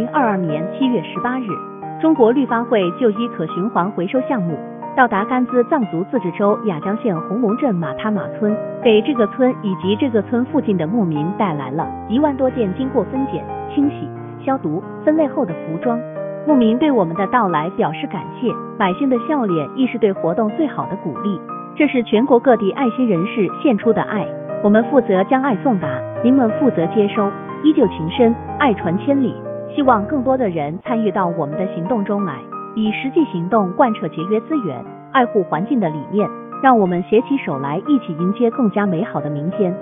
零二二年七月十八日，中国绿发会就一可循环回收项目到达甘孜藏族自治州雅江县红龙镇马塔马村，给这个村以及这个村附近的牧民带来了一万多件经过分拣、清洗、消毒、分类后的服装。牧民对我们的到来表示感谢，百姓的笑脸亦是对活动最好的鼓励。这是全国各地爱心人士献出的爱，我们负责将爱送达，您们负责接收，依旧情深，爱传千里。希望更多的人参与到我们的行动中来，以实际行动贯彻节约资源、爱护环境的理念，让我们携起手来，一起迎接更加美好的明天。